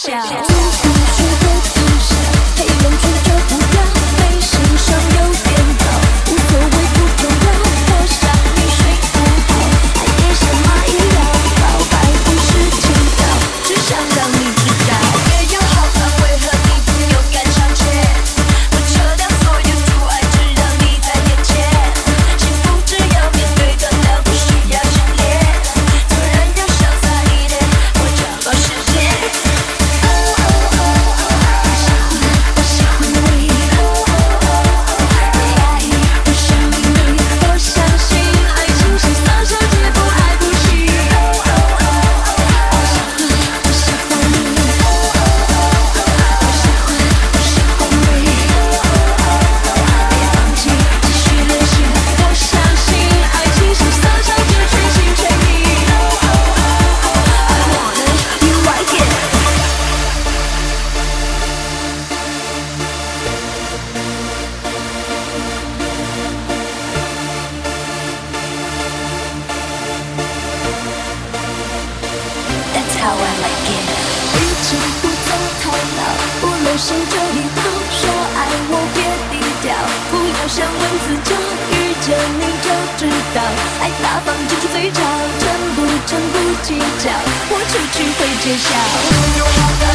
下。how i like it 不同不留胜旧一合说爱我别低调不要想问此招遇见你就知道。爱大方就是最角成不成不计较。豁出去会揭晓